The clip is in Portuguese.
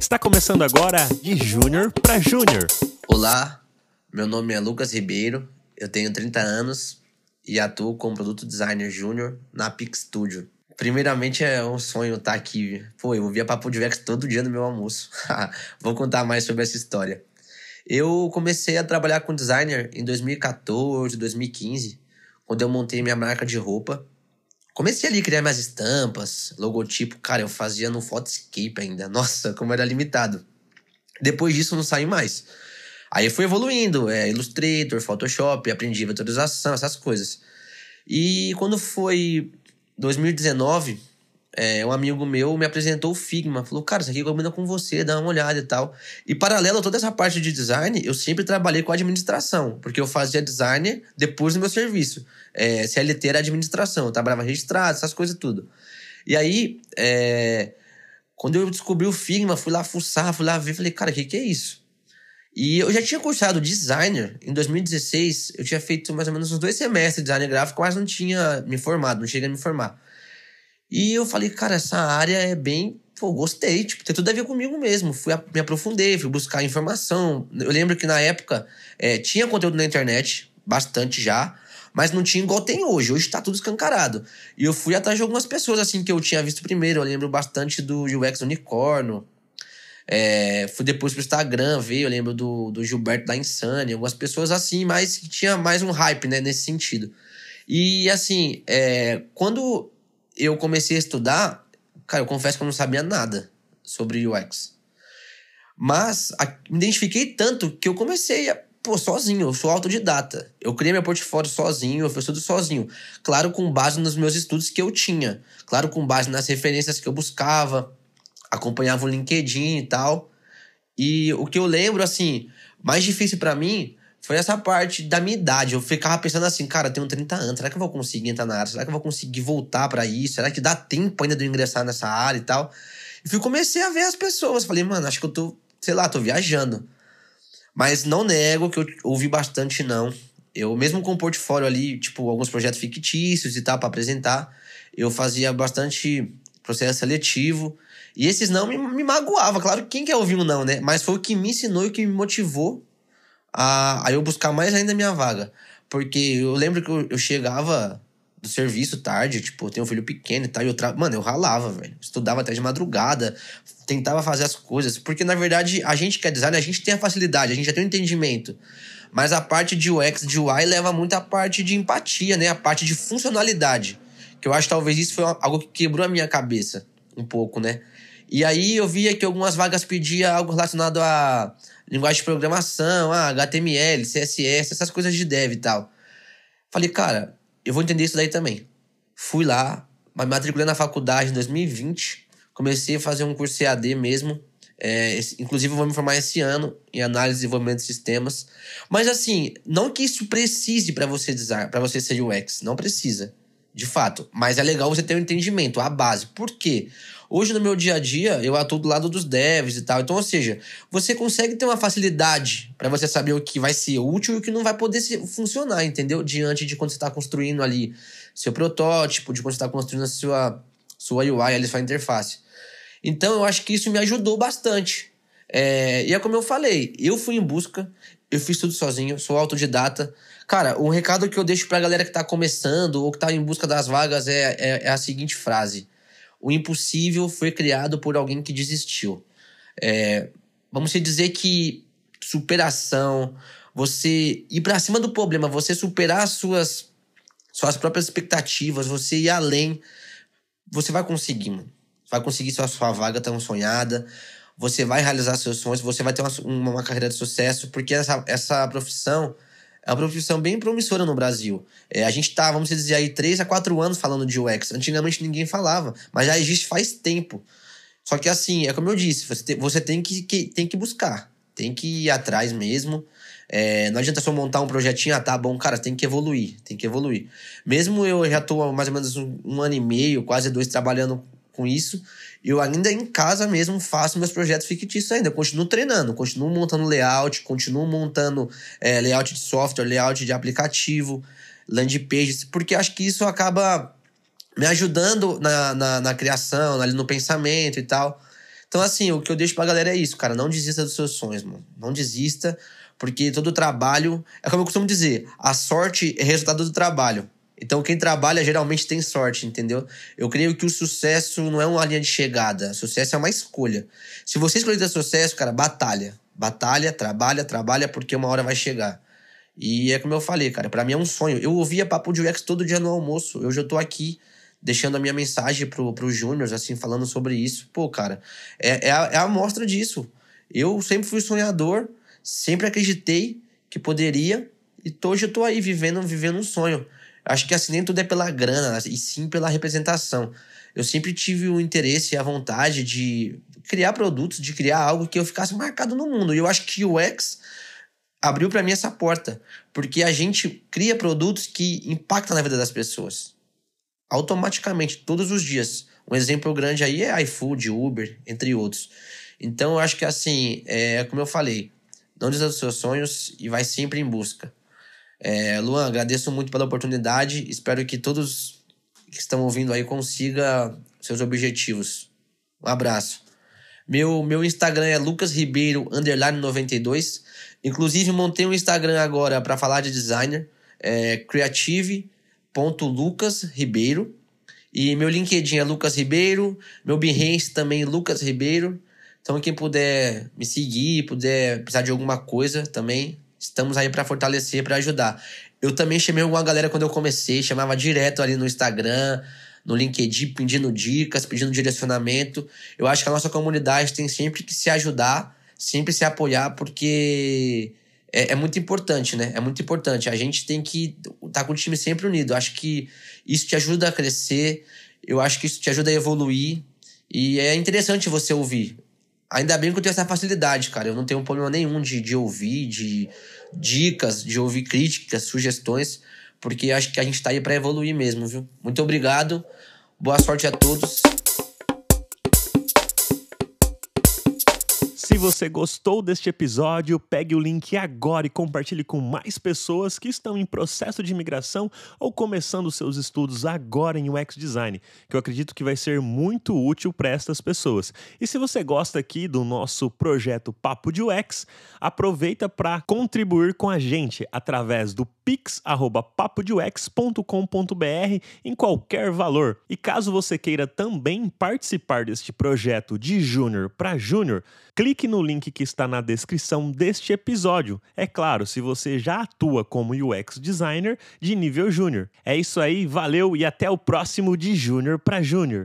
Está começando agora de Júnior para Júnior. Olá, meu nome é Lucas Ribeiro, eu tenho 30 anos e atuo como produto designer júnior na Pix Studio. Primeiramente é um sonho estar aqui. Pô, eu via Papo de Vex todo dia no meu almoço. Vou contar mais sobre essa história. Eu comecei a trabalhar com designer em 2014, 2015, quando eu montei minha marca de roupa Comecei ali a criar minhas estampas, logotipo, cara, eu fazia no Photoscape ainda. Nossa, como era limitado. Depois disso, não saí mais. Aí foi evoluindo, é, Illustrator, Photoshop, aprendi vetorização, essas coisas. E quando foi 2019, é, um amigo meu me apresentou o Figma. Falou, cara, isso aqui combina com você, dá uma olhada e tal. E paralelo a toda essa parte de design, eu sempre trabalhei com administração, porque eu fazia design depois do meu serviço. É, CLT era administração, eu trabalhava registrado, essas coisas tudo. E aí, é, quando eu descobri o Figma, fui lá fuçar, fui lá ver, falei, cara, o que, que é isso? E eu já tinha cursado designer em 2016, eu tinha feito mais ou menos uns dois semestres de design gráfico, mas não tinha me formado, não cheguei a me formar. E eu falei, cara, essa área é bem. Pô, gostei, tipo, tem tudo a ver comigo mesmo. Fui a, me aprofundei, fui buscar informação. Eu lembro que na época é, tinha conteúdo na internet, bastante já, mas não tinha igual tem hoje. Hoje tá tudo escancarado. E eu fui atrás de algumas pessoas, assim, que eu tinha visto primeiro. Eu lembro bastante do UX Unicorno. É, fui depois pro Instagram ver, eu lembro do, do Gilberto da Insane, algumas pessoas assim, mas que tinha mais um hype, né, nesse sentido. E assim, é, quando eu comecei a estudar, cara, eu confesso que eu não sabia nada sobre UX. Mas a, me identifiquei tanto que eu comecei a, pô, sozinho, eu sou autodidata. Eu criei meu portfólio sozinho, eu fiz tudo sozinho. Claro, com base nos meus estudos que eu tinha. Claro, com base nas referências que eu buscava, acompanhava o LinkedIn e tal. E o que eu lembro, assim, mais difícil para mim foi essa parte da minha idade. Eu ficava pensando assim, cara, eu tenho 30 anos, será que eu vou conseguir entrar na área? Será que eu vou conseguir voltar para isso? Será que dá tempo ainda de eu ingressar nessa área e tal? E fui, comecei a ver as pessoas. Falei, mano, acho que eu tô, sei lá, tô viajando. Mas não nego que eu ouvi bastante não. Eu, mesmo com o portfólio ali, tipo, alguns projetos fictícios e tal, para apresentar, eu fazia bastante processo seletivo. E esses não me, me magoava. Claro, quem quer ouvir um não, né? Mas foi o que me ensinou e o que me motivou a, a eu buscar mais ainda a minha vaga. Porque eu lembro que eu, eu chegava do serviço tarde, tipo, eu tenho um filho pequeno e tal, e eu tra... Mano, eu ralava, velho. Estudava até de madrugada, tentava fazer as coisas. Porque, na verdade, a gente que é designer, a gente tem a facilidade, a gente já tem o um entendimento. Mas a parte de UX, de UI, leva muito a parte de empatia, né? A parte de funcionalidade. Que eu acho talvez isso foi algo que quebrou a minha cabeça um pouco, né? E aí eu via que algumas vagas pediam algo relacionado a linguagem de programação, ah, HTML, CSS, essas coisas de dev e tal. Falei, cara, eu vou entender isso daí também. Fui lá, me matriculei na faculdade em 2020, comecei a fazer um curso EAD mesmo. É, inclusive, eu vou me formar esse ano em análise e desenvolvimento de sistemas. Mas, assim, não que isso precise para você para você ser UX. Não precisa, de fato. Mas é legal você ter um entendimento, a base. Por quê? Hoje, no meu dia a dia, eu atuo do lado dos devs e tal. Então, ou seja, você consegue ter uma facilidade para você saber o que vai ser útil e o que não vai poder funcionar, entendeu? Diante de quando você está construindo ali seu protótipo, de quando você está construindo a sua, sua UI, ali, sua interface. Então, eu acho que isso me ajudou bastante. É, e é como eu falei, eu fui em busca, eu fiz tudo sozinho, sou autodidata. Cara, um recado que eu deixo pra galera que tá começando ou que tá em busca das vagas é, é, é a seguinte frase o impossível foi criado por alguém que desistiu. É, vamos dizer que superação, você ir para cima do problema, você superar suas suas próprias expectativas, você ir além, você vai conseguir, mano. Vai conseguir sua, sua vaga tão sonhada, você vai realizar seus sonhos, você vai ter uma, uma carreira de sucesso, porque essa, essa profissão é uma profissão bem promissora no Brasil. É, a gente tá, vamos dizer aí, 3 a 4 anos falando de UX. Antigamente ninguém falava, mas já existe faz tempo. Só que assim, é como eu disse, você tem, você tem, que, que, tem que buscar, tem que ir atrás mesmo. É, não adianta só montar um projetinho, ah, tá bom, cara, tem que evoluir, tem que evoluir. Mesmo eu já tô mais ou menos um, um ano e meio, quase dois, trabalhando com isso, eu ainda em casa mesmo faço meus projetos fictícios ainda. Eu continuo treinando, continuo montando layout, continuo montando é, layout de software, layout de aplicativo, landing pages, porque acho que isso acaba me ajudando na, na, na criação, ali no pensamento e tal. Então, assim, o que eu deixo pra galera é isso, cara. Não desista dos seus sonhos, mano. Não desista, porque todo trabalho. É como eu costumo dizer: a sorte é resultado do trabalho. Então, quem trabalha geralmente tem sorte, entendeu? Eu creio que o sucesso não é uma linha de chegada. Sucesso é uma escolha. Se você escolher ter sucesso, cara, batalha. Batalha, trabalha, trabalha, porque uma hora vai chegar. E é como eu falei, cara, para mim é um sonho. Eu ouvia Papo de UX todo dia no almoço. Eu já tô aqui deixando a minha mensagem pro, pro Júnior, assim, falando sobre isso. Pô, cara, é, é, a, é a amostra disso. Eu sempre fui sonhador, sempre acreditei que poderia, e hoje eu tô aí vivendo, vivendo um sonho. Acho que assim nem tudo é pela grana, e sim pela representação. Eu sempre tive o interesse e a vontade de criar produtos, de criar algo que eu ficasse marcado no mundo. E eu acho que o X abriu para mim essa porta, porque a gente cria produtos que impactam na vida das pessoas. Automaticamente, todos os dias. Um exemplo grande aí é iFood, Uber, entre outros. Então, eu acho que assim, é como eu falei, não desista dos seus sonhos e vai sempre em busca. É, Luan, agradeço muito pela oportunidade. Espero que todos que estão ouvindo aí consiga seus objetivos. Um abraço. Meu, meu Instagram é lucasribeiro, underline 92. Inclusive, montei um Instagram agora para falar de designer. É creative.lucasribeiro. E meu LinkedIn é Lucas Ribeiro. Meu Behance também Lucas Ribeiro. Então, quem puder me seguir, puder precisar de alguma coisa também, estamos aí para fortalecer, para ajudar. Eu também chamei alguma galera quando eu comecei, chamava direto ali no Instagram, no LinkedIn, pedindo dicas, pedindo direcionamento. Eu acho que a nossa comunidade tem sempre que se ajudar, sempre se apoiar, porque é, é muito importante, né? É muito importante. A gente tem que estar tá com o time sempre unido. Eu acho que isso te ajuda a crescer, eu acho que isso te ajuda a evoluir. E é interessante você ouvir. Ainda bem que eu tenho essa facilidade, cara. Eu não tenho problema nenhum de, de ouvir, de dicas, de ouvir críticas, sugestões, porque acho que a gente tá aí para evoluir mesmo, viu? Muito obrigado. Boa sorte a todos. Se você gostou deste episódio, pegue o link agora e compartilhe com mais pessoas que estão em processo de imigração ou começando seus estudos agora em UX Design, que eu acredito que vai ser muito útil para estas pessoas. E se você gosta aqui do nosso projeto Papo de UX, aproveita para contribuir com a gente através do pix@papodeux.com.br em qualquer valor. E caso você queira também participar deste projeto de júnior para júnior, clique no link que está na descrição deste episódio. É claro, se você já atua como UX designer de nível júnior. É isso aí, valeu e até o próximo de júnior para júnior.